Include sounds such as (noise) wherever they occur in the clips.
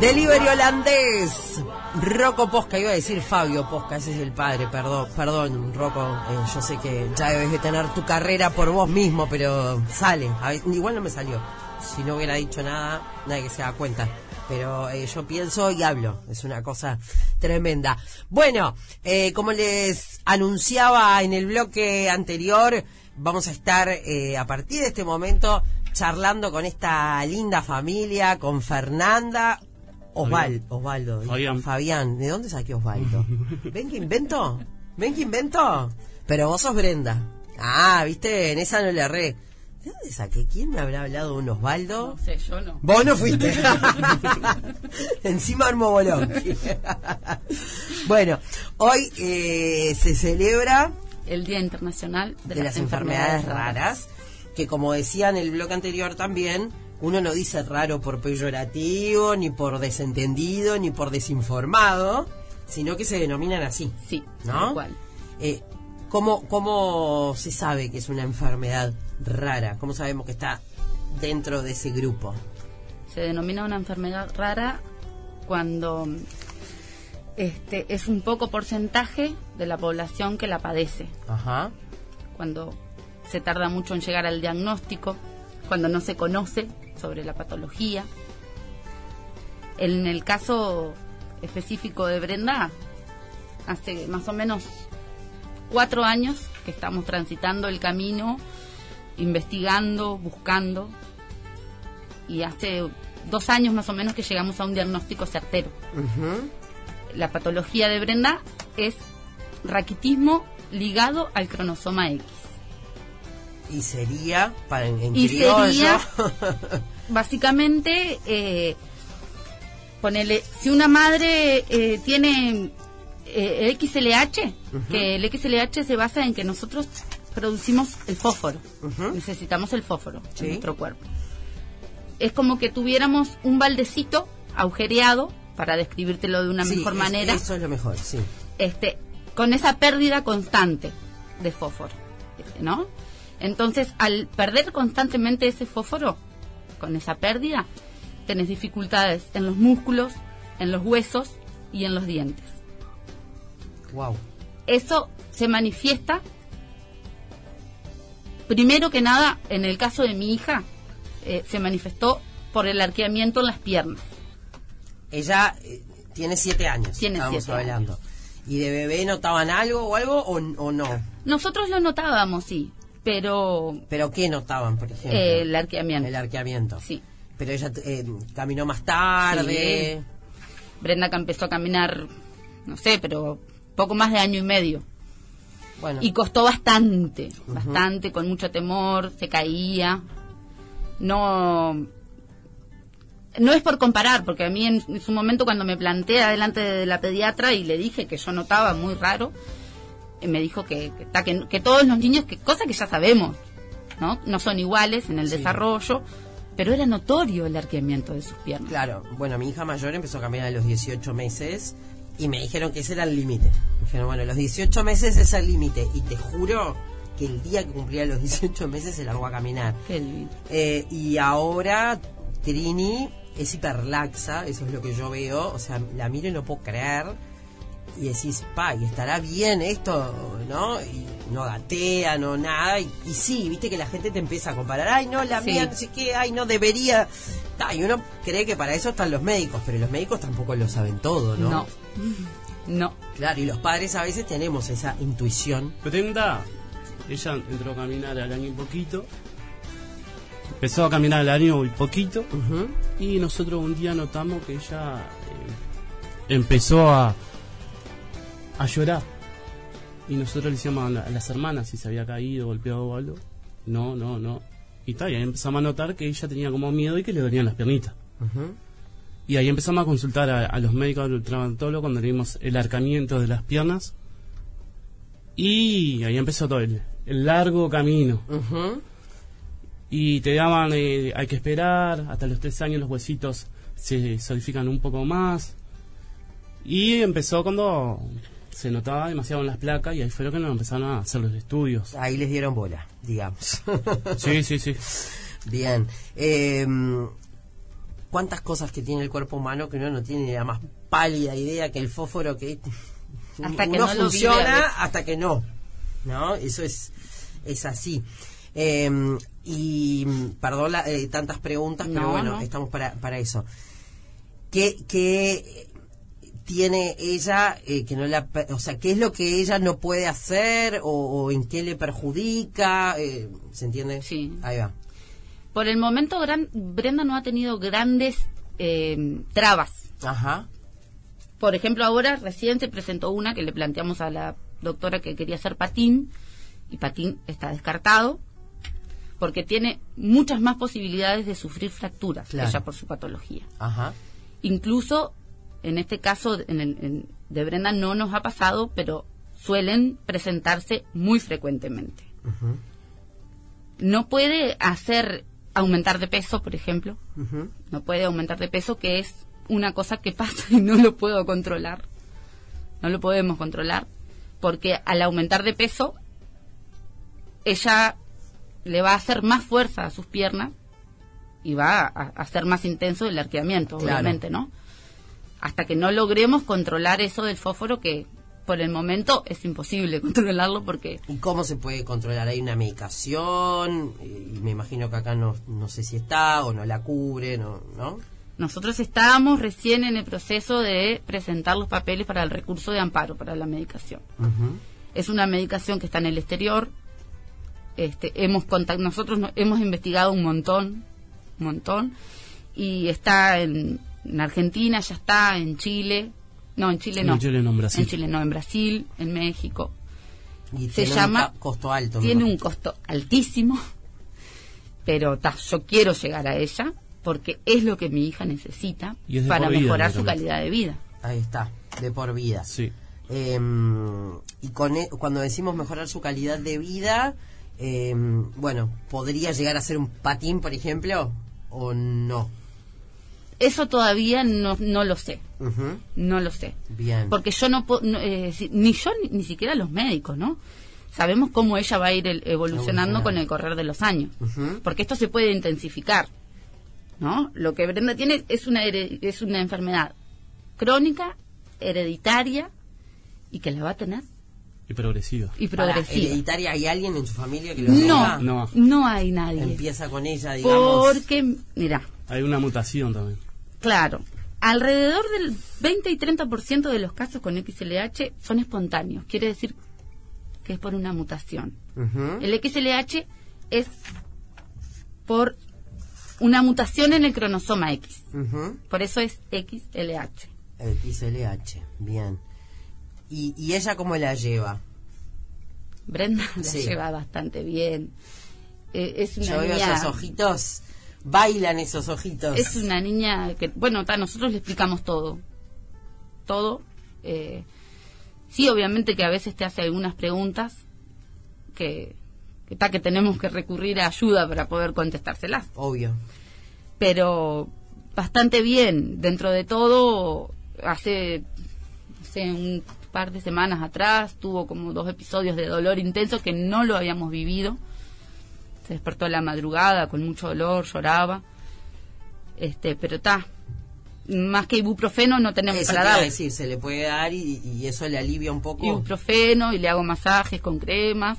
Delivery holandés. Rocco Posca, iba a decir Fabio Posca, ese es el padre, perdón, perdón, Rocco, eh, yo sé que ya debes de tener tu carrera por vos mismo, pero sale, igual no me salió. Si no hubiera dicho nada, nadie se da cuenta. Pero eh, yo pienso y hablo, es una cosa tremenda. Bueno, eh, como les anunciaba en el bloque anterior, vamos a estar eh, a partir de este momento charlando con esta linda familia, con Fernanda, Osvaldo, Osvaldo, Fabián. Fabián. ¿De dónde saqué Osvaldo? (laughs) ¿Ven que invento? ¿Ven que invento? Pero vos sos Brenda. Ah, viste, en esa no le erré. ¿De dónde saqué? ¿Quién me habrá hablado de un Osvaldo? No sé, yo no. Vos no fuiste. (laughs) (laughs) Encima armo bolón. bueno, hoy eh, se celebra El Día Internacional de, de las enfermedades raras, que como decía en el bloque anterior también, uno no dice raro por peyorativo, ni por desentendido, ni por desinformado, sino que se denominan así. Sí, ¿No? cual. Eh, ¿cómo, ¿Cómo se sabe que es una enfermedad rara? ¿Cómo sabemos que está dentro de ese grupo? Se denomina una enfermedad rara cuando este es un poco porcentaje de la población que la padece. Ajá. Cuando se tarda mucho en llegar al diagnóstico, cuando no se conoce sobre la patología. En el caso específico de Brenda, hace más o menos cuatro años que estamos transitando el camino, investigando, buscando, y hace dos años más o menos que llegamos a un diagnóstico certero. La patología de Brenda es raquitismo ligado al cronosoma X. Y sería, para en, Y criollo, sería- (laughs) Básicamente, eh, ponele, si una madre eh, tiene eh, XLH, que el XLH se basa en que nosotros producimos el fósforo, necesitamos el fósforo Sí. en nuestro cuerpo. Es como que tuviéramos un baldecito agujereado, para describírtelo de una Sí, mejor es- manera, Eso es lo mejor, sí. este, con esa pérdida constante de fósforo, ¿no? Entonces, al perder constantemente ese fósforo, con esa pérdida, tenés dificultades en los músculos, en los huesos y en los dientes. Wow. Eso se manifiesta, primero que nada, en el caso de mi hija, eh, se manifestó por el arqueamiento en las piernas. Ella eh, tiene siete años. Tiene siete hablando. ¿Y de bebé notaban algo o algo o, o no? Nosotros lo notábamos, sí, pero ¿Pero qué notaban, por ejemplo? eh, el arqueamiento. El arqueamiento. Sí. Pero ella eh, caminó más tarde. Brenda que empezó a caminar, no sé, pero poco más de año y medio. Bueno, Y costó bastante, bastante, con mucho temor, se caía. No. No es por comparar, porque a mí en, en su momento cuando me planteé adelante de la pediatra y le dije que yo notaba muy raro, me dijo que, que, que, que todos los niños, que cosa que ya sabemos, ¿no? No son iguales en el Sí. desarrollo, pero era notorio el arqueamiento de sus piernas. claro. Bueno, mi hija mayor empezó a caminar a los 18 meses y me dijeron que ese era el límite. Me dijeron, bueno, los 18 meses es el límite. Y te juro que el día que cumplía los 18 meses se largó a caminar. Qué lindo. Eh, y ahora Trini es hiperlaxa, eso es lo que yo veo. O sea, la miro y no puedo creer. Y decís, pa, y estará bien esto, ¿no? Y no gatea, no nada. Y, y sí, viste que la gente te empieza a comparar. Ay, no, la Sí. mía, no sé qué, ay, no debería. Ta, y uno cree que para eso están los médicos, pero los médicos tampoco lo saben todo, ¿no? No. No. Claro, y los padres a veces tenemos esa intuición. Brenda, ella entró a caminar al año y poquito. Empezó a caminar al año y poquito. Y nosotros un día notamos que ella eh, empezó a, a llorar. Y nosotros le decíamos a, la- a las hermanas si se había caído, golpeado o algo. No, no, no. Y tal, y ahí empezamos a notar que ella tenía como miedo y que le dolían las piernitas. Ujú. Y ahí empezamos a consultar a, a los médicos del traumatólogo cuando le vimos el arcamiento de las piernas. Y ahí empezó todo el, el largo camino. Y te daban, eh, hay que esperar, hasta los tres años los huesitos se solidifican un poco más. Y empezó cuando se notaba demasiado en las placas y ahí fue lo que nos empezaron a hacer los estudios. Ahí les dieron bola, digamos. (laughs) Sí, sí, sí. Bien. Eh, cuántas cosas que tiene el cuerpo humano que uno no tiene ni la más pálida idea que el fósforo que (laughs) Hasta que no funciona hasta que no. ¿No? Eso es, es así. Eh, y perdón la- eh, tantas preguntas, pero No, bueno, no. estamos para, para eso. ¿Qué, qué tiene ella eh, que no la... O sea, ¿qué es lo que ella no puede hacer o, o en qué le perjudica? Eh, ¿Se entiende? Sí. Ahí va. Por el momento, gran- Brenda no ha tenido grandes eh, trabas. Ajá. Por ejemplo, ahora recién se presentó una que le planteamos a la doctora que quería hacer patín y patín está descartado porque tiene muchas más posibilidades de sufrir fracturas Claro. ella por su patología. Ajá. Incluso en este caso en el- en- de Brenda no nos ha pasado, pero suelen presentarse muy frecuentemente. No puede hacer aumentar de peso, por ejemplo, no puede aumentar de peso, que es una cosa que (laughs) pasa y no lo puedo controlar. No lo podemos controlar, porque al aumentar de peso, ella le va a hacer más fuerza a sus piernas y va a, a hacer más intenso el arqueamiento, Claro. obviamente, ¿no? Hasta que no logremos controlar eso del fósforo, que por el momento es imposible (laughs) controlarlo porque ¿Y cómo se puede controlar? ¿Hay una medicación? Y me imagino que acá no, no sé si está o no la cubre, ¿no? ¿no? Nosotros estábamos recién en el proceso de presentar los papeles para el recurso de amparo para la medicación. Es una medicación que está en el exterior. Este, hemos contact- nosotros no- hemos investigado un montón, un montón, y está en, en Argentina, ya está en Chile, no en Chile En no, Chile no, en Brasil. en Chile no, en Brasil, en México. Y Se tiene llama- un costo alto. Tiene un costo altísimo, pero ta, yo quiero llegar a ella porque es lo que mi hija necesita para vida, mejorar su calidad de vida. Ahí está, de por vida. Sí. Eh, y con e- cuando decimos mejorar su calidad de vida, eh, bueno, ¿podría llegar a ser un patín, por ejemplo? ¿O no? Eso todavía no, no lo sé, Ujú, no lo sé. Bien. Porque yo no puedo, no, eh, si- ni yo ni, ni siquiera los médicos, ¿no? Sabemos cómo ella va a ir el- evolucionando con el correr de los años. Porque esto se puede intensificar, ¿no? Lo que Brenda tiene es una, es una enfermedad crónica, hereditaria y que la va a tener Y progresiva. y Para, progresiva. ¿Hereditaria hay alguien en su familia que lo No? No. no hay nadie. Empieza con ella, digamos. Porque, mira, Hay una mutación también. claro, alrededor del 20 y 30% de los casos con XLH son espontáneos. Quiere decir que es por una mutación. El XLH es por una mutación en el cromosoma X. Por eso es XLH. XLH, bien. ¿Y, ¿Y ella cómo la lleva? Brenda la Sí. lleva bastante bien. Eh, es una Yo veo niña. esos ojitos, bailan esos ojitos. Es una niña que, bueno, ta, nosotros le explicamos todo. Todo. eh, sí, obviamente que a veces te hace algunas preguntas que, que, ta, que tenemos que recurrir a ayuda para poder contestárselas. Obvio. Pero bastante bien. Dentro de todo, hace, sé, un par de semanas atrás tuvo como dos episodios de dolor intenso que no lo habíamos vivido. Se despertó a la madrugada con mucho dolor, lloraba. Este, pero está. Más que ibuprofeno no tenemos Eso para dar. decir, se le puede dar y, y eso le alivia un poco. Ibuprofeno y le hago masajes con cremas.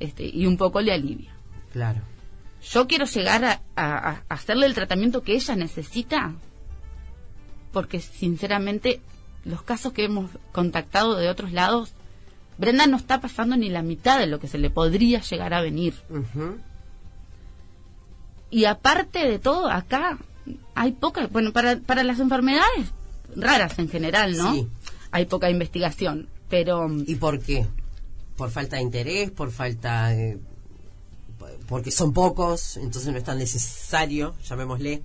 Este, y un poco le alivia. Claro. Yo quiero llegar a, a- a hacerle el tratamiento que ella necesita, porque sinceramente los casos que hemos contactado de otros lados, Brenda no está pasando ni la mitad de lo que se le podría llegar a venir. Y aparte de todo, acá hay poca, bueno, para, para las enfermedades raras en general, ¿no? Sí. Hay poca investigación, pero ¿Y por qué? ¿Por falta de interés? ¿Por falta de... porque son pocos, entonces no es tan necesario, llamémosle?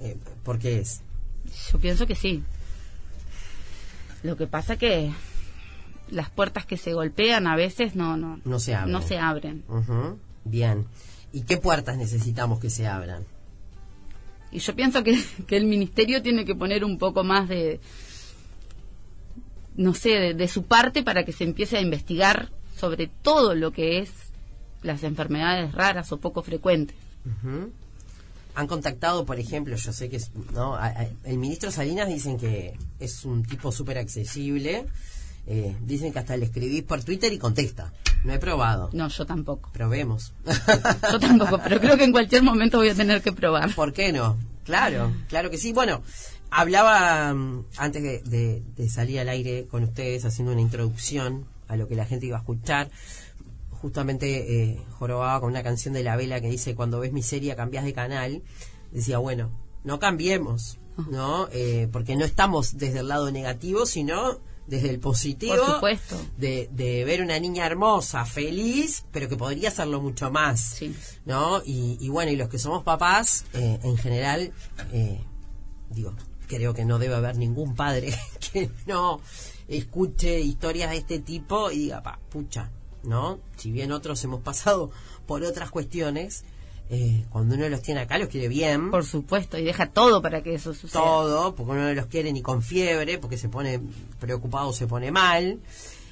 Eh, ¿Por qué es? Yo pienso que sí. Lo que pasa que las puertas que se golpean a veces no no No se abren. no se abren. Bien. ¿Y qué puertas necesitamos que se abran? Y yo pienso que, que el ministerio tiene que poner un poco más de no sé, de, de su parte para que se empiece a investigar sobre todo lo que es las enfermedades raras o poco frecuentes. Ujú. Han contactado, por ejemplo, yo sé que es, ¿no? A- a- el ministro Salinas dicen que es un tipo súper accesible. Eh, dicen que hasta le escribís por Twitter y contesta. No he probado. No, yo tampoco. Probemos. (laughs) Yo tampoco, pero creo que en cualquier momento voy a tener que probar. ¿Por qué no? Claro, claro que sí. Bueno, hablaba mm, antes de, de- de salir al aire con ustedes haciendo una introducción a lo que la gente iba a escuchar. Justamente eh, jorobaba con una canción de La Vela que dice, cuando ves miseria cambias de canal. Decía, bueno, no cambiemos, ¿no? Eh, porque no estamos desde el lado negativo, sino desde el positivo. Por supuesto. De, de ver una niña hermosa, feliz, pero que podría hacerlo mucho más. Sí. ¿no? Y, y bueno, y los que somos papás, eh, en general, eh, digo, creo que no debe haber ningún padre (laughs) que no escuche historias de este tipo y diga, pa, pucha, ¿no? Si bien otros hemos pasado por otras cuestiones, eh, cuando uno los tiene acá los quiere bien. Por supuesto, y deja todo para que eso suceda. todo, porque uno no los quiere ni con fiebre, porque se pone preocupado, se pone mal.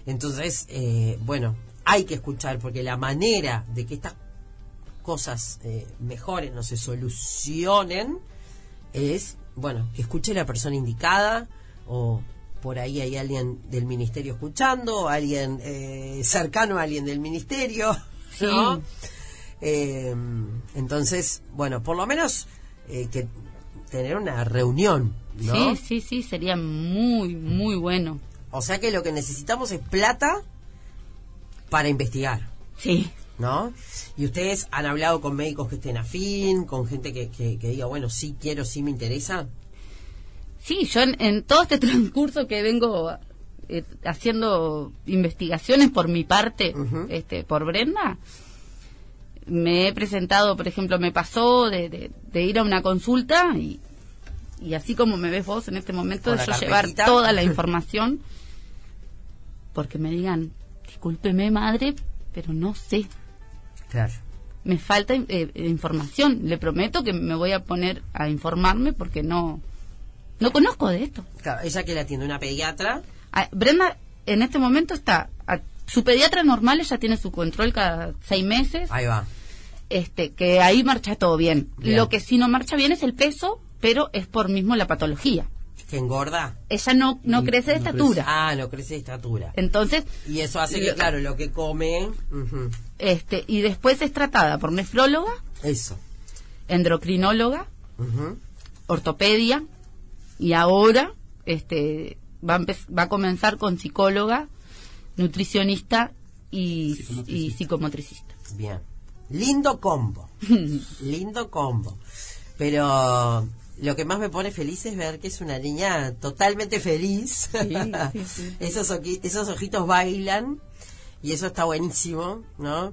Entonces, eh, bueno, hay que escuchar, porque la manera de que estas cosas eh, mejoren o se solucionen es, bueno, que escuche la persona indicada o por ahí hay alguien del ministerio escuchando, alguien eh, cercano a alguien del ministerio, (laughs) Sí. ¿no? Eh, entonces, bueno, por lo menos eh, que tener una reunión, ¿no? Sí, sí, sí, sería muy, muy bueno. O sea que lo que necesitamos es plata para investigar, Sí, ¿no? Y ustedes han hablado con médicos que estén afín, con gente que, que, que diga, bueno, sí quiero, sí me interesa. Sí, yo en, en todo este (laughs) transcurso que vengo eh, haciendo investigaciones por mi parte, este, por Brenda, me he presentado, por ejemplo, me pasó de, de- de ir a una consulta y, y así como me ves vos en este momento, la yo llevar toda la (laughs) información, porque me digan, discúlpeme madre, pero no sé, Claro. me falta eh, información. Le prometo que me voy a poner a informarme porque no no conozco de esto. Claro, ella que la atiende una pediatra, Ah, Brenda en este momento está a- su pediatra normal ella tiene su control cada seis meses, ahí va. este que ahí marcha todo bien. Bien. Lo que sí no marcha bien es el peso, pero es por mismo la patología. Que engorda. Ella no no Mm, crece de no estatura. Ah, no crece de estatura. Entonces, Y eso hace que, Lo- claro, lo que come, este y después es tratada por nefróloga, eso. endocrinóloga, ujú. ortopedia y ahora este va a, va a comenzar con psicóloga, nutricionista y, Psicomotricista. y psicomotricista. Bien. Lindo combo. (laughs) Lindo combo. Pero lo que más me pone feliz es ver que es una niña totalmente feliz. sí, sí. (laughs) esos, esos ojitos bailan y eso está buenísimo, ¿no?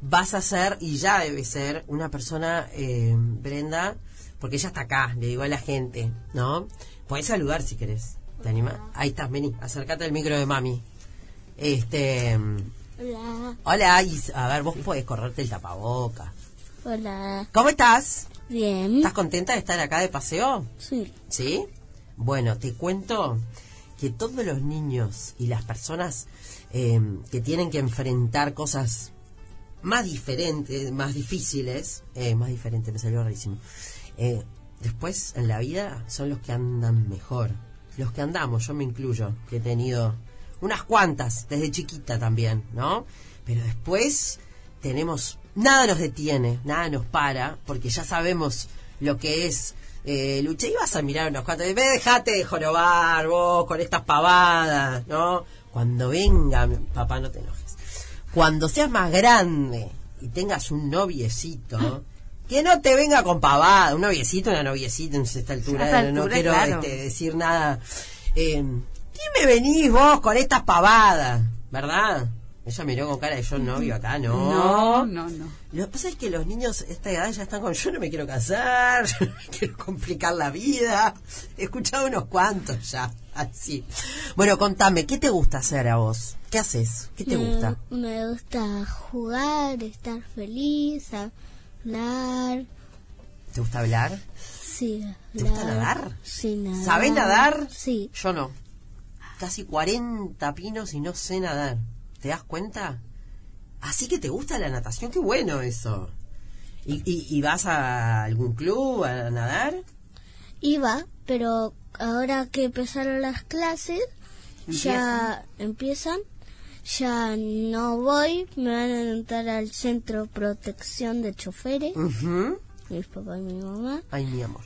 Vas a ser, y ya debe ser, una persona, eh, Brenda, porque ella está acá, le digo a la gente, ¿no? Podés saludar si querés. ¿Te animas? Ahí estás, vení, acércate al micro de mami. Este. Hola, Hola, y, a ver, vos podés correrte el tapaboca. hola. ¿Cómo estás? Bien. ¿Estás contenta de estar acá de paseo? Sí. ¿Sí? Bueno, te cuento que todos los niños y las personas eh, que tienen que enfrentar cosas más diferentes, más difíciles, eh, más diferentes, me salió rarísimo, eh, después en la vida son los que andan mejor. Los que andamos, yo me incluyo, que he tenido unas cuantas desde chiquita también, ¿no? Pero después tenemos, nada nos detiene, nada nos para, porque ya sabemos lo que es eh, lucha y a mirar unos cuantos, ve, dejate de jorobar vos con estas pavadas, ¿no? Cuando venga, papá, no te enojes. Cuando seas más grande y tengas un noviecito, que no te venga con pavada, un noviecito, una noviecita en esta altura, no quiero claro. este, decir nada. Eh, ¿Qué me venís vos con estas pavadas? ¿Verdad? Ella miró con cara de yo novio acá, (laughs) No, no, no. lo que pasa es que los niños a esta edad ya están con yo no me quiero casar, (laughs) yo no me quiero complicar la vida. He escuchado unos cuantos ya, así. Bueno, contame, ¿qué te gusta hacer a vos? ¿Qué haces? ¿Qué te Me- gusta? Me gusta jugar, estar feliz, hablar. ¿Te gusta hablar? Sí, ¿Te gusta nadar? Sí, nadar. ¿Sabés nadar? Sí. Yo no. Casi 40 pinos y no sé nadar. ¿Te das cuenta? Así que te gusta la natación, qué bueno eso. ¿Y, y, y vas a algún club a nadar? Iba, pero ahora que empezaron las clases, ya empiezan, ya no voy, me van a anotar al centro protección de choferes, Ujú. mis papás y mi mamá. Ay, mi amor.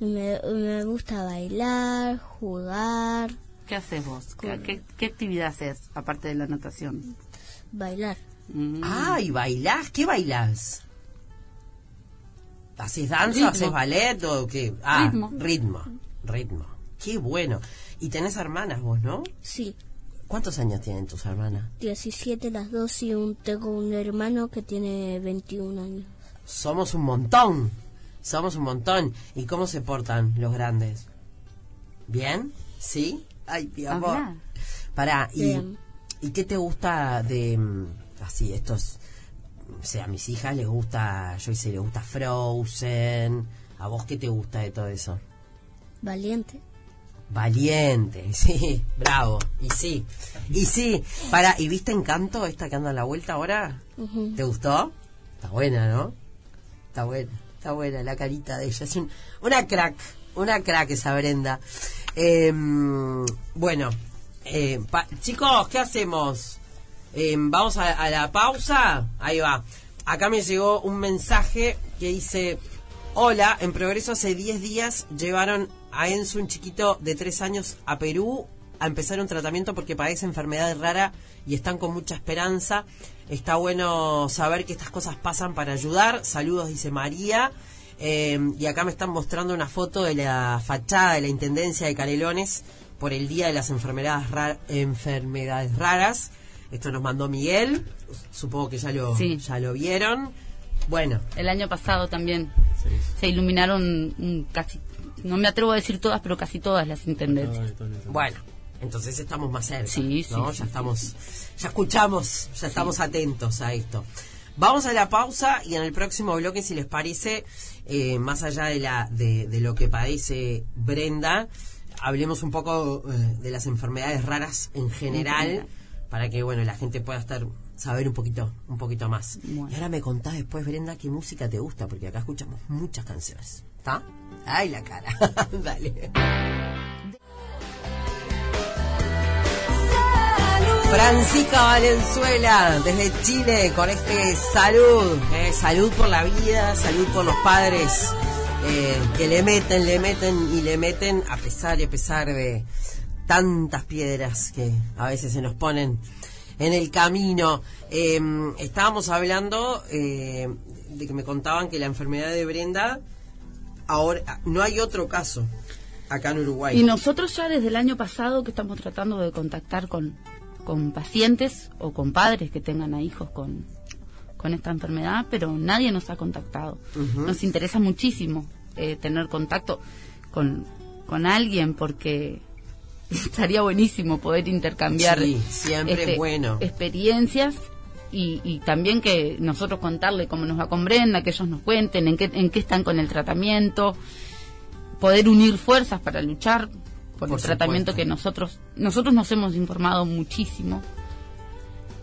Y Me, me gusta bailar, jugar, ¿Qué haces vos? ¿Qué, qué, qué actividad haces aparte de la natación? bailar. Mm. Ay, bailás, ¿qué bailás? ¿Haces danza, Ritmo. haces ballet o qué? Ah, Ritmo. ritmo, ritmo. Qué bueno. Y tenés hermanas vos, ¿no? Sí, ¿Cuántos años tienen tus hermanas? 17 las dos y un, tengo un hermano que tiene 21 años. Somos un montón. Somos un montón. ¿Y cómo se portan los grandes? ¿Bien? ¿Sí? Ay, mi amor. Habla. Pará, ¿y, Bien. ¿y qué te gusta de mm, así estos? O sea, a mis hijas les gusta, yo hice, le gusta Frozen. ¿A vos qué te gusta de todo eso? Valiente. Valiente, (laughs) sí, bravo. Y sí, y sí. Para, ¿y viste Encanto, esta que anda a la vuelta ahora? ¿Te gustó? Está buena, ¿no? Está buena, está buena la carita de ella. Es un- una crack, una crack esa Brenda. Eh, bueno, eh, pa- chicos, ¿qué hacemos? Eh, Vamos a, a la pausa. Ahí va. Acá me llegó un mensaje que dice: Hola, en progreso hace 10 días llevaron a Enzo, un chiquito de 3 años, a Perú a empezar un tratamiento porque padece enfermedad rara y están con mucha esperanza. Está bueno saber que estas cosas pasan para ayudar. Saludos, dice María. Eh, y acá me están mostrando una foto de la fachada de la Intendencia de Canelones por el Día de las Enfermedades, Ra- enfermedades Raras. Esto nos mandó Miguel. Supongo que ya lo, Sí. ya lo vieron. Bueno, El año pasado también Sí, sí. se iluminaron casi, no me atrevo a decir todas, pero casi todas las intendencias. Bueno, entonces estamos más cerca. Sí, ¿no? sí, ya sí, estamos, ya escuchamos, ya estamos atentos a esto. Vamos a la pausa y en el próximo bloque, si les parece, eh, más allá de la de, de lo que padece Brenda, hablemos un poco eh, de las enfermedades raras en general, general. para que bueno la gente pueda estar saber un poquito un poquito más. Bueno. Y ahora me contás después, Brenda, qué música te gusta, porque acá escuchamos muchas canciones. ¿Está? Ay, la cara. (laughs) Dale. Francisca Valenzuela, desde Chile, con este salud, eh, salud por la vida, salud por los padres eh, que le meten, le meten y le meten a pesar y a pesar de tantas piedras que a veces se nos ponen en el camino. Eh, estábamos hablando eh, de que me contaban que la enfermedad de Brenda, ahora no hay otro caso acá en Uruguay. Y nosotros ya desde el año pasado que estamos tratando de contactar con, con pacientes o con padres que tengan a hijos con, con esta enfermedad, pero nadie nos ha contactado. Nos interesa muchísimo eh, tener contacto con, con alguien porque (laughs) estaría buenísimo poder intercambiar este, Sí, siempre es bueno. experiencias y, y también que nosotros contarle cómo nos va con Brenda, que ellos nos cuenten en qué, en qué están con el tratamiento, poder unir fuerzas para luchar por, Por el tratamiento que nosotros nosotros nos hemos informado muchísimo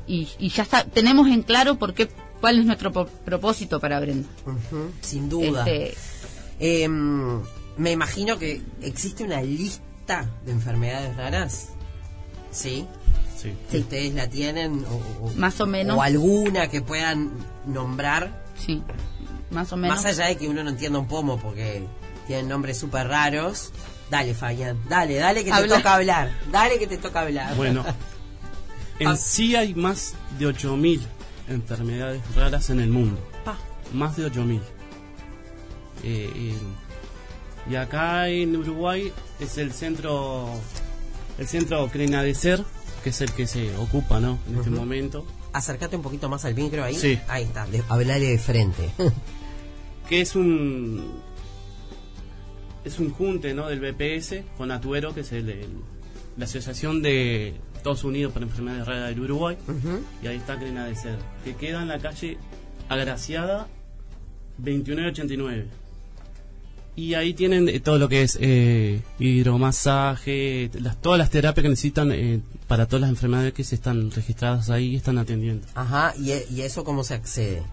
y, y ya está, tenemos en claro por qué cuál es nuestro propósito para Brenda. Sin duda. Este, Eh, me imagino que existe una lista de enfermedades raras. ¿Sí? Sí. Si ustedes la tienen o, o- Más o menos. o alguna que puedan nombrar, sí, más o menos. más allá de que uno no entienda un pomo porque tienen nombres súper raros. Dale, Fabián, dale, dale que te Habla. toca hablar, dale que te toca hablar. Bueno, (laughs) en sí hay más de 8.000 enfermedades raras en el mundo. Pa. Más de 8.000. Eh, eh, y acá en Uruguay es el centro el centro Crenadecer, que es el que se ocupa ¿no? en este momento, Acércate un poquito más al micro ahí. Sí. Ahí está, de, hablale de frente. (laughs) que es un es un junte ¿no? del BPS con Atuero, que es el- el- la Asociación de Estados Unidos para Enfermedades Raras del Uruguay. Y ahí está Crenadecer, que queda en la calle Agraciada 2989. Y ahí tienen eh, todo lo que es eh, hidromasaje, las, todas las terapias que necesitan eh, para todas las enfermedades que se están registradas ahí y están atendiendo. Ajá, ¿y, e- ¿y eso cómo se accede?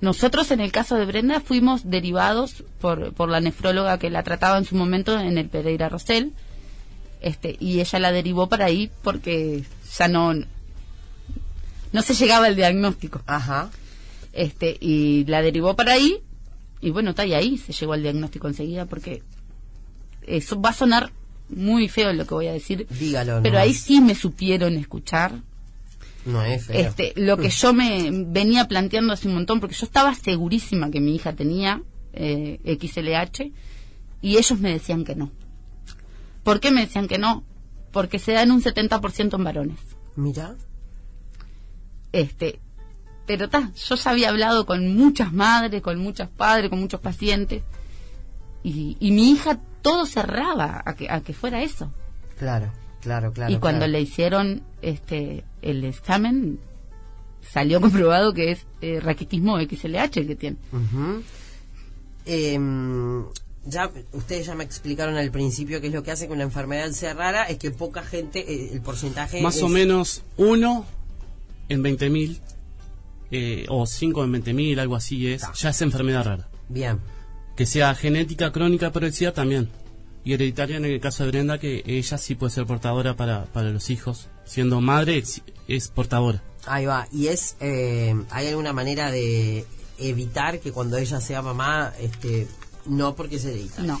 Nosotros en el caso de Brenda fuimos derivados por, por la nefróloga que la trataba en su momento en el Pereira Rosell, este, y ella la derivó para ahí porque ya no, no se llegaba al diagnóstico. Ajá. Este, y la derivó para ahí, y bueno, está y ahí se llegó al diagnóstico enseguida porque eso va a sonar muy feo lo que voy a decir, Dígalo. pero ahí sí me supieron escuchar No es feo. este, lo que yo me venía planteando hace un montón, porque yo estaba segurísima que mi hija tenía eh, XLH y ellos me decían que no. ¿Por qué me decían que no? Porque se dan un 70% en varones. Mira. Este, pero ta, yo ya había hablado con muchas madres, con muchos padres, con muchos pacientes y, y mi hija todo cerraba a que, a que fuera eso. Claro, claro, claro. y cuando claro. le hicieron este el examen salió comprobado que es eh, raquitismo XLH el que tiene. Ujú. Em, ya ustedes ya me explicaron al principio qué es lo que hace que una enfermedad sea rara es que poca gente eh, el porcentaje Más es- o menos uno en 20.000 eh, o 5 en 20.000, algo así es, ya es enfermedad rara. bien Que sea genética, crónica, progresiva también. Y hereditaria en el caso de Brenda, que ella sí puede ser portadora para, para los hijos. Siendo madre, es, es portadora. ahí va y es eh, hay alguna manera de evitar que cuando ella sea mamá este no porque se dedica No.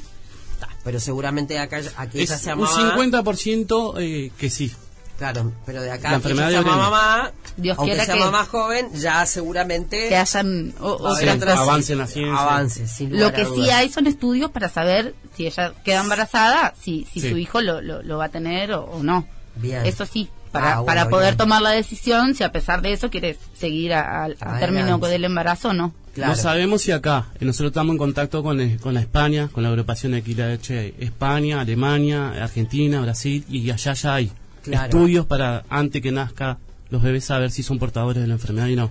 pero seguramente acá a que ella sea un mamá 50% eh, que sí. Claro pero de acá La que enfermedad de Brenda. mamá Dios aunque quiera sea que- mamá joven ya seguramente Que hayan o- otras- otras- avance en la ciencia. avances sin Lo que sí hay son estudios para saber si ella queda embarazada, si, si Sí. su hijo lo, lo, lo va a tener o, o no. Bien. Eso sí, para, Ah, bueno, para poder bien. tomar la decisión si a pesar de eso quieres seguir a- a- al término del embarazo o no. Claro. No sabemos si acá, eh, nosotros estamos en contacto con, eh, con la España, con la agrupación de XLH, España, Alemania, Argentina, Brasil, y allá ya hay Claro. estudios para, antes que nazca los bebés, saber si son portadores de la enfermedad y no.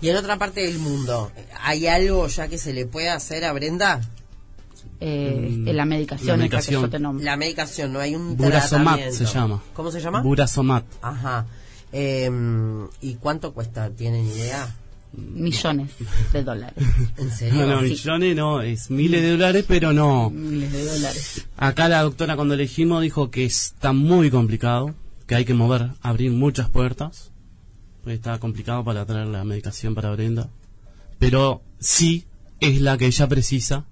Y en otra parte del mundo, ¿hay algo ya que se le puede hacer a Brenda? Eh, Mm, en la medicación, la que medicación. yo te. La medicación, no hay un Burasomat tratamiento. se llama. ¿Cómo se llama? Burasomat. Ajá. Em, ¿Y cuánto cuesta? ¿Tienen idea? Millones de dólares. (laughs) ¿En serio? No, no, Sí. millones no, es miles de dólares, pero no. Miles de dólares. Acá la doctora cuando elegimos dijo que está muy complicado, que hay que mover, abrir muchas puertas, pues está complicado para traer la medicación para Brenda, pero sí es la que ella precisa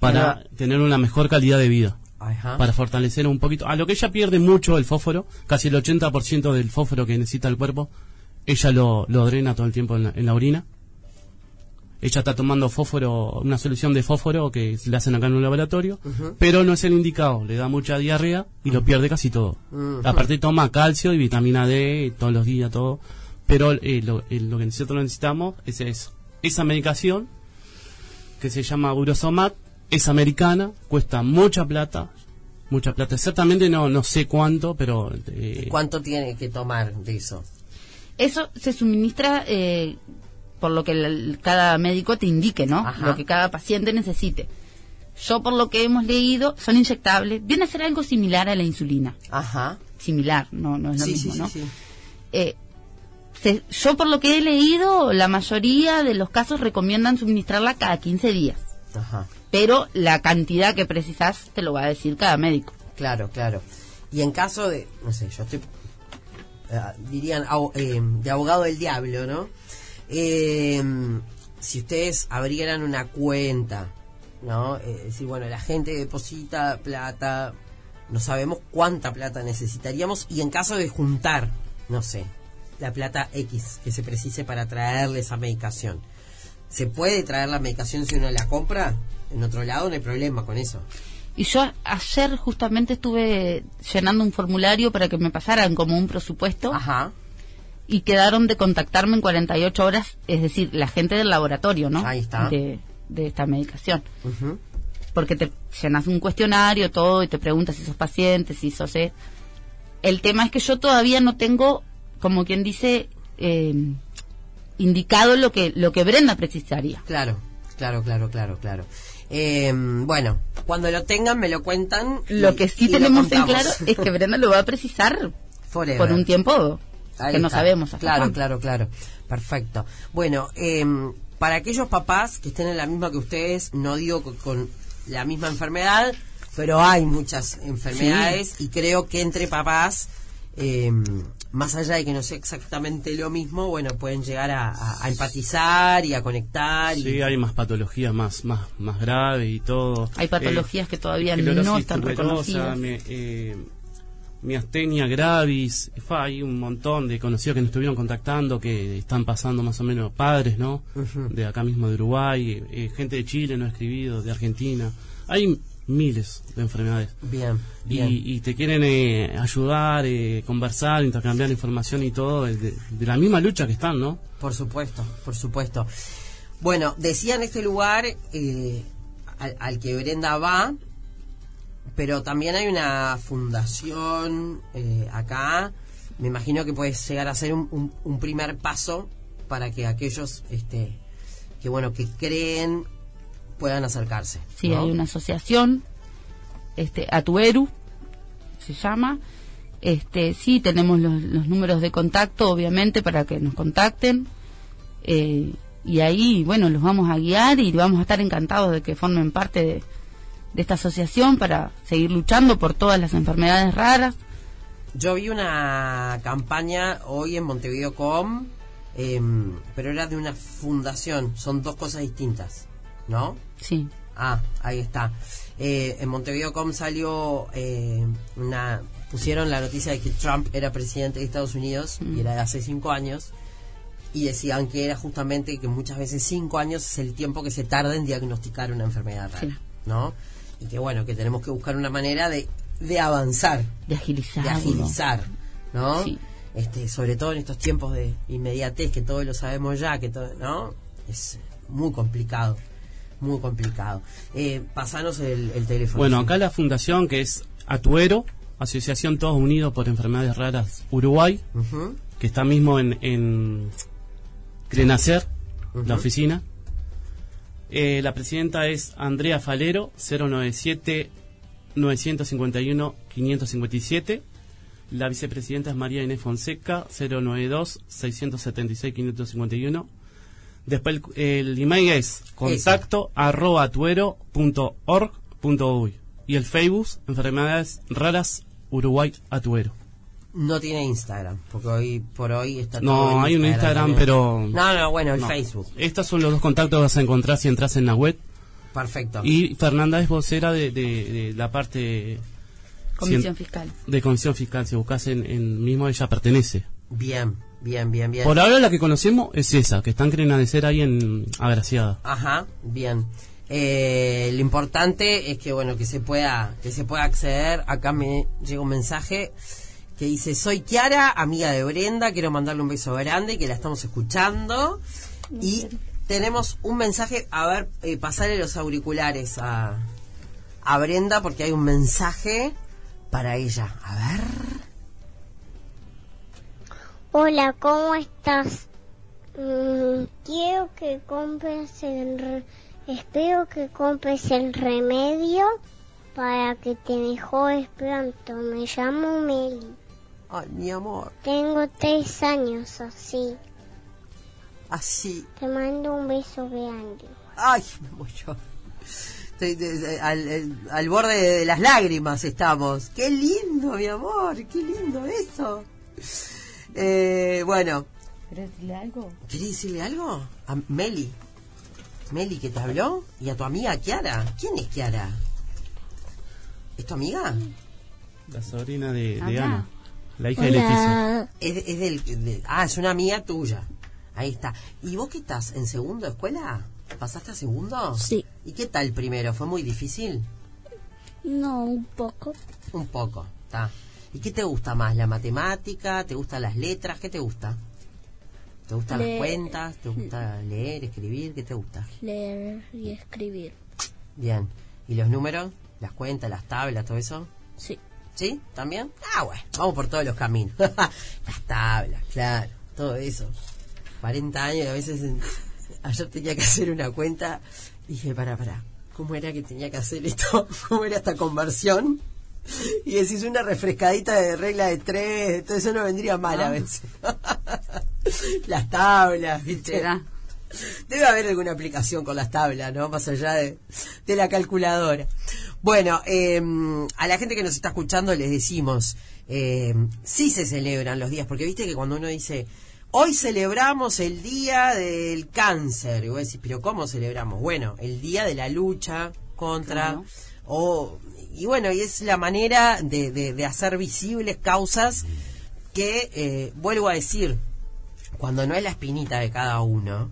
para tener una mejor calidad de vida, Ajá. para fortalecer un poquito, a lo que ella pierde mucho el fósforo, casi el 80% del fósforo que necesita el cuerpo, ella lo, lo drena todo el tiempo en la, en la orina. Ella está tomando fósforo, una solución de fósforo que le hacen acá en un laboratorio, pero no es el indicado, le da mucha diarrea y lo pierde casi todo. Ujú. Aparte toma calcio y vitamina D todos los días, todo. Pero eh, lo, eh, lo que nosotros necesitamos es eso. Esa medicación, que se llama Burosomat, es americana, cuesta mucha plata, mucha plata. Exactamente no, no sé cuánto, pero... eh, ¿Cuánto tiene que tomar de eso? Eso se suministra eh, por lo que el- cada médico te indique, ¿no? Ajá. Lo que cada paciente necesite. Yo, por lo que hemos leído, son inyectables. Viene a ser algo similar a la insulina. Ajá. Similar, no, no es lo Sí, mismo, sí, ¿no? sí, sí. Eh, se- yo, por lo que he leído, la mayoría de los casos recomiendan suministrarla cada 15 días. Ajá. Pero la cantidad que precisas te lo va a decir cada médico. Claro, claro. Y en caso de, no sé, yo estoy, dirían, au- eh, de abogado del diablo, ¿no? Eh, si ustedes abrieran una cuenta, ¿no? Eh, decir, bueno, la gente deposita plata, no sabemos cuánta plata necesitaríamos y en caso de juntar, no sé, la plata X que se precise para traerle esa medicación, ¿se puede traer la medicación si uno la compra? En otro lado no hay problema con eso. Y yo ayer justamente estuve llenando un formulario para que me pasaran como un presupuesto Ajá. y quedaron de contactarme en 48 horas, es decir, la gente del laboratorio, ¿no? Ahí está. De, de esta medicación. Ujú. Porque te llenas un cuestionario, todo, y te preguntas si sos paciente, si sos... eh. El tema es que yo todavía no tengo, como quien dice, eh, indicado lo que, lo que Brenda precisaría. Claro, claro, claro, claro, claro. Eh, bueno, cuando lo tengan me lo cuentan. Lo y- que sí tenemos en claro es que Brenda lo va a precisar (laughs) Forever. por un tiempo Ahí que no sabemos hasta Claro, cuándo. claro, claro. Perfecto. Bueno, eh, para aquellos papás que estén en la misma que ustedes, no digo con, con la misma enfermedad, pero hay muchas enfermedades y creo que entre papás, eh, más allá de que no sea exactamente lo mismo, bueno, pueden llegar a, a- a empatizar y a conectar. y- Sí, hay más patologías más más más graves y todo. Hay patologías que todavía no están reconocidas. eh, miastenia gravis, fa, hay un montón de conocidos que nos estuvieron contactando que están pasando más o menos padres, ¿no? De acá mismo de Uruguay, eh, gente de Chile no ha escribido, de Argentina. Hay miles de enfermedades. Bien, bien. Y, y te quieren eh, ayudar, eh, conversar, intercambiar información y todo, de, de la misma lucha que están, ¿no? Por supuesto, por supuesto. Bueno, decían este lugar eh, al, al que Brenda va, pero también hay una fundación eh, acá. Me imagino que puede llegar a ser un, un- un primer paso para que aquellos este, que bueno que creen puedan acercarse. Sí, ¿no? hay una asociación, este, Atueru se llama. Este, sí, tenemos los, los números de contacto, obviamente, para que nos contacten. Eh, y ahí, bueno, los vamos a guiar y vamos a estar encantados de que formen parte de, de esta asociación para seguir luchando por todas las enfermedades raras. Yo vi una campaña hoy en Montevideo.com, em, pero era de una fundación. Son dos cosas distintas, ¿no? Sí, Ah, ahí está. Eh, en Montevideo.com salió eh, una... Pusieron la noticia de que Trump era presidente de Estados Unidos y era de hace cinco años. Y decían que era justamente que muchas veces cinco años es el tiempo que se tarda en diagnosticar una enfermedad rara, Sí. ¿no? Y que bueno, que tenemos que buscar una manera de, de avanzar, de agilizar. de agilizar, ¿no? Sí. Este, sobre todo en estos tiempos de inmediatez, que todos lo sabemos ya, que todo, ¿no? Es muy complicado, muy complicado. Eh, pasanos el, el teléfono. Bueno, acá la fundación que es Atuero, Asociación Todos Unidos por Enfermedades Raras Uruguay, que está mismo en, en Crenacer, la oficina. Eh, la presidenta es Andrea Falero, 097-951-557. La vicepresidenta es María Inés Fonseca, 092-676-551. Después el, el email es contacto arroba punto org punto uy. Y el Facebook, Enfermedades Raras Uruguay Atuero. No tiene Instagram, porque hoy por hoy está todo No, hay un Instagram, también. pero... No, no, bueno, el No. Facebook. Estos son los dos contactos que vas a encontrar si entras en la web. Perfecto. Y Fernanda es vocera de, de- de la parte Comisión Fiscal. de Comisión Fiscal. Si buscas en, en mismo, ella pertenece. Bien, bien, bien, bien. Por ahora la que conocemos es esa, que está en Crenadecer ahí en Agraciada. Ajá, bien. Eh, lo importante es que bueno que se pueda que se pueda acceder. Acá me llega un mensaje que dice soy Kiara, amiga de Brenda, quiero mandarle un beso grande que la estamos escuchando y tenemos un mensaje. A ver, eh, pasarle los auriculares a a Brenda porque hay un mensaje para ella. A ver. Hola, ¿cómo estás? Mm, quiero que compres el... re- Espero que compres el remedio para que te mejores pronto. Me llamo Meli. Ay, mi amor, Tengo tres años así. así. Te mando un beso grande. Ay, me muero. Estoy de- de- al, el- al borde de las lágrimas estamos. Qué lindo, mi amor, qué lindo eso. Eh, bueno, ¿Querés decirle algo? ¿querés decirle algo? A Meli. Meli, que te habló. Y a tu amiga Kiara. ¿Quién es Kiara? ¿Es tu amiga? La sobrina de. Ana, la hija de Leticia. Hola. Es, de- es del, de- ah, es una amiga tuya. Ahí está. ¿Y vos qué estás? ¿En segundo de escuela? ¿Pasaste a segundo? Sí. ¿Y qué tal primero? ¿Fue muy difícil? No, un poco. Un poco, está. ¿Y qué te gusta más? ¿La matemática? ¿Te gustan las letras? ¿Qué te gusta? ¿Te gustan las cuentas? ¿Te (laughs) gusta leer, escribir? ¿Qué te gusta? Leer y escribir. Bien. ¿Y los números? ¿Las cuentas, las tablas, todo eso? Sí. ¿Sí? ¿También? Ah, bueno, vamos por todos los caminos. (laughs) las tablas, claro, todo eso. 40 años y a veces... en- Ayer tenía que hacer una cuenta y dije, para, para, ¿cómo era que tenía que hacer esto? (laughs) ¿Cómo era esta conversión? Y decís una refrescadita de regla de tres, todo eso no vendría mal a veces. (laughs) Las tablas, ¿viste? Debe haber alguna aplicación con las tablas, ¿no? Más allá de, de la calculadora. Bueno, eh, a la gente que nos está escuchando les decimos, eh, sí se celebran los días, porque viste que cuando uno dice, hoy celebramos el día del cáncer, y vos decís, pero ¿cómo celebramos? Bueno, el día de la lucha contra... Claro. O, y bueno, y es la manera de, de- hacer visibles causas que, eh, vuelvo a decir, cuando no es la espinita de cada uno,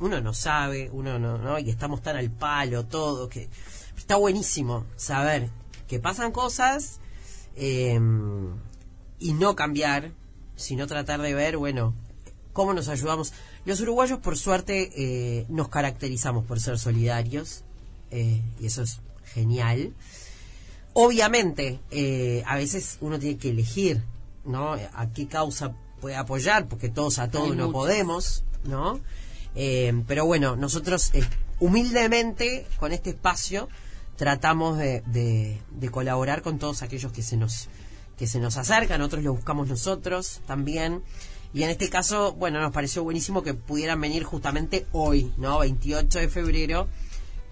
uno no sabe, uno no, ¿no? Y estamos tan al palo, todo, que está buenísimo saber que pasan cosas eh, y no cambiar, sino tratar de ver, bueno, cómo nos ayudamos. Los uruguayos, por suerte, eh, nos caracterizamos por ser solidarios, eh, y eso es genial. Obviamente, eh, a veces uno tiene que elegir, ¿no? A qué causa puede apoyar, porque todos a todos Hay no podemos, ¿no? Eh, pero bueno, nosotros eh, humildemente con este espacio tratamos de, de- de colaborar con todos aquellos que se nos que se nos acercan, otros lo buscamos nosotros también. Y en este caso, bueno, nos pareció buenísimo que pudieran venir justamente hoy, ¿no? 28 de febrero,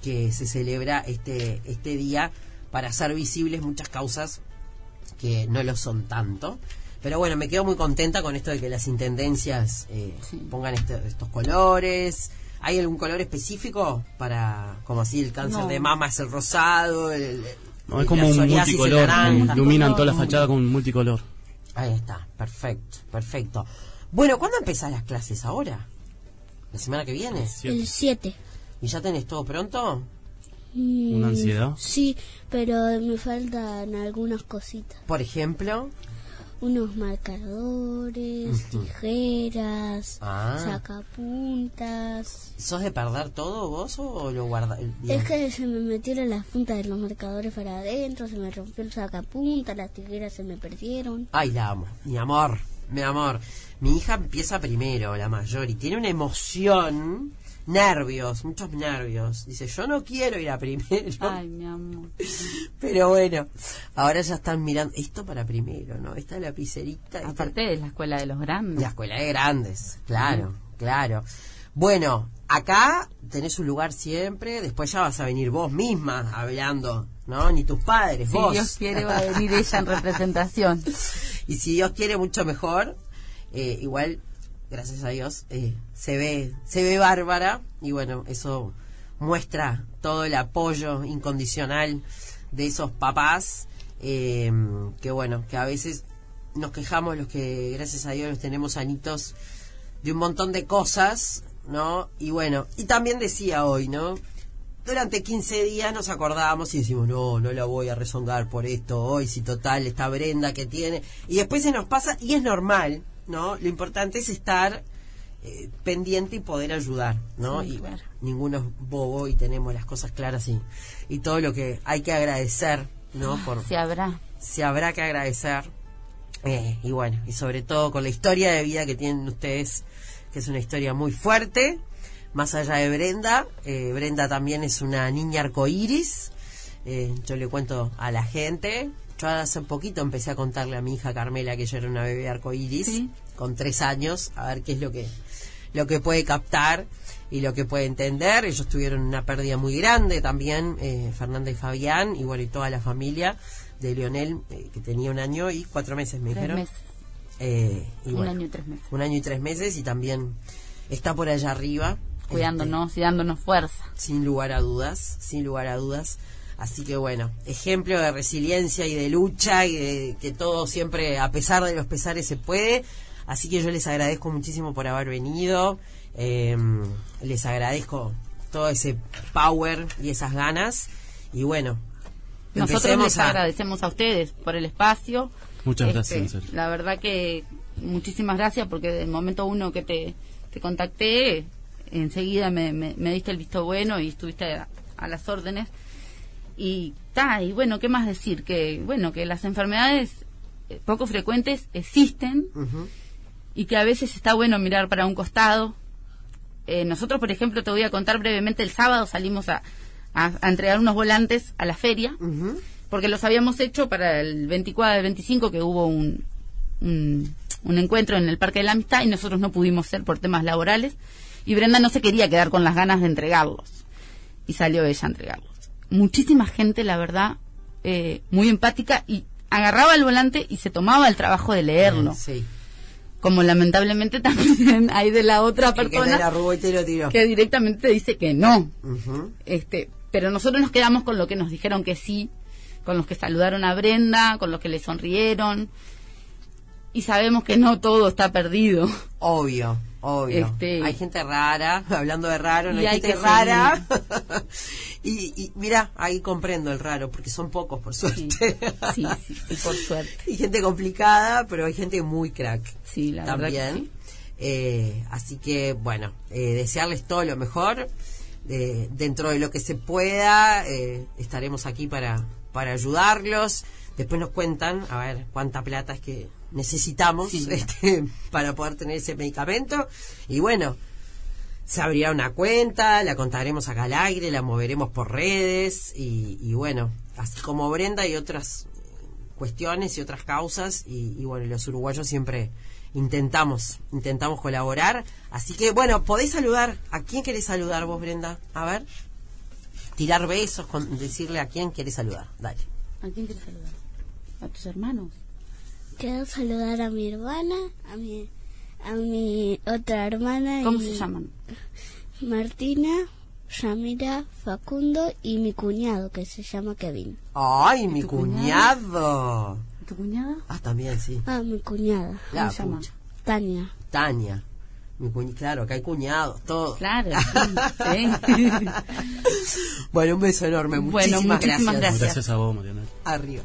que se celebra este, este día para hacer visibles muchas causas que no lo son tanto. Pero bueno, me quedo muy contenta con esto de que las intendencias eh, pongan este- estos colores. ¿Hay algún color específico para, como así, el cáncer No. de mama es el rosado? El, el- No, es como un multicolor, iluminan toda la fachada con un multicolor. Ahí está, perfecto, perfecto. Bueno, ¿cuándo empezás las clases ahora? ¿La semana que viene? El 7. ¿Y ya tenés todo pronto? Una ansiedad. Sí, pero me faltan algunas cositas. Por ejemplo, Unos marcadores, tijeras, Ah. sacapuntas. ¿sos de perder todo vos o lo guardas? Es que se me metieron las puntas de los marcadores para adentro, se me rompió el sacapuntas, las tijeras se me perdieron. Ay, la amo. Mi amor, mi amor. Mi hija empieza primero, la mayor, y tiene una emoción, nervios, muchos nervios. Dice, yo no quiero ir a primero. (laughs) Ay, mi amor. Pero bueno, ahora ya están mirando, esto para primero, ¿no? Esta lapicerita. esta- Aparte de la escuela de los grandes. La escuela de grandes, claro, claro. Bueno, acá tenés un lugar siempre, después ya vas a venir vos misma hablando, ¿no? Ni tus padres, Si vos. Dios quiere va a venir ella en representación. (laughs) y si Dios quiere mucho mejor, eh, igual, gracias a Dios, eh, se ve, se ve bárbara y bueno, eso muestra todo el apoyo incondicional de esos papás, eh, que bueno, que a veces nos quejamos los que gracias a Dios los tenemos anitos de un montón de cosas, ¿no? Y bueno, y también decía hoy, ¿no? Durante 15 días nos acordábamos y decimos, no, no la voy a rezongar por esto hoy, si total, esta Brenda que tiene. Y después se nos pasa, y es normal, ¿no? Lo importante es estar eh, pendiente y poder ayudar, ¿no? Sí, y claro. bueno, ninguno es bobo y tenemos las cosas claras y, y todo lo que hay que agradecer, ¿no? Por, Se habrá. se habrá que agradecer. Eh, y bueno, y sobre todo con la historia de vida que tienen ustedes, que es una historia muy fuerte, más allá de Brenda. eh, Brenda también es una niña arcoíris. Eh, yo le cuento a la gente. Yo hace poquito empecé a contarle a mi hija Carmela que ella era una bebé arcoíris, Sí. con tres años, a ver qué es lo que, lo que puede captar y lo que puede entender. Ellos tuvieron una pérdida muy grande también, eh, Fernanda y Fabián, bueno, y toda la familia de Lionel, eh, que tenía un año y cuatro meses, me Tres dijeron. meses. Eh, y Un bueno, año y tres meses. un año y tres meses, y también está por allá arriba. Cuidándonos y dándonos fuerza. este, sin lugar a dudas, sin lugar a dudas. Así que bueno, ejemplo de resiliencia y de lucha y de que todo siempre, a pesar de los pesares, se puede. Así que yo les agradezco muchísimo por haber venido. Eh, les agradezco todo ese power y esas ganas. Y bueno, Nosotros les a- agradecemos a ustedes por el espacio. Muchas Este, gracias. La verdad que muchísimas gracias porque del momento uno que te, te contacté, enseguida me, me- me diste el visto bueno y estuviste a, a las órdenes. Y ta, y bueno, ¿qué más decir? Que bueno, que las enfermedades eh, poco frecuentes existen y que a veces está bueno mirar para un costado. Eh, nosotros, por ejemplo, te voy a contar brevemente, el sábado salimos a, a- a entregar unos volantes a la feria porque los habíamos hecho para el 24 el 25 que hubo un, un, un encuentro en el Parque de la Amistad y nosotros no pudimos ser por temas laborales Y Brenda no se quería quedar con las ganas de entregarlos. Y salió ella a entregarlos. Muchísima gente, la verdad, eh, muy empática y agarraba el volante y se tomaba el trabajo de leerlo. Sí. Como lamentablemente (laughs) también hay de la otra El que te persona lo tiró. que directamente dice que no. Este, pero nosotros nos quedamos con lo que nos dijeron que sí, con los que saludaron a Brenda, con los que le sonrieron. Y sabemos que no todo está perdido. Obvio, obvio. Este- Hay gente rara, (laughs) hablando de raro, no hay, hay gente rara. (laughs) y, y mira, ahí comprendo el raro, porque son pocos, por suerte. sí, sí, (laughs) sí, por suerte. y gente complicada, pero hay gente muy crack. Sí, la verdad que también. sí. Eh, así que, bueno, eh, desearles todo lo mejor. Eh, dentro de lo que se pueda, eh, estaremos aquí para, para ayudarlos. Después nos cuentan, a ver, cuánta plata es que necesitamos Sí. este, (laughs) para poder tener ese medicamento. Y bueno, se abrirá una cuenta, la contaremos acá al aire, la moveremos por redes y, y bueno, así como Brenda y otras cuestiones y otras causas y, y bueno, los uruguayos siempre intentamos, intentamos colaborar. Así que bueno, podés saludar. ¿A quién querés saludar vos, Brenda? A ver. Tirar besos, con, decirle a quién querés saludar. Dale. ¿A quién quieres saludar? ¿A tus hermanos? Quiero saludar a mi hermana, a mi, a mi otra hermana. ¿Cómo y se llaman? Martina, Yamira, Facundo y mi cuñado que se llama Kevin. ¡Ay, mi tu cuñado! ¿Tu cuñada? Ah, también, sí. Ah, mi cuñada, La se llama? pucha. Tania. Tania. Mi cuñ- claro, que hay cuñados, todos. Claro, sí. (laughs) sí. Bueno, un beso enorme. Bueno, Muchísimas, muchísimas gracias. gracias. Gracias a vos, Mariana. Arriba.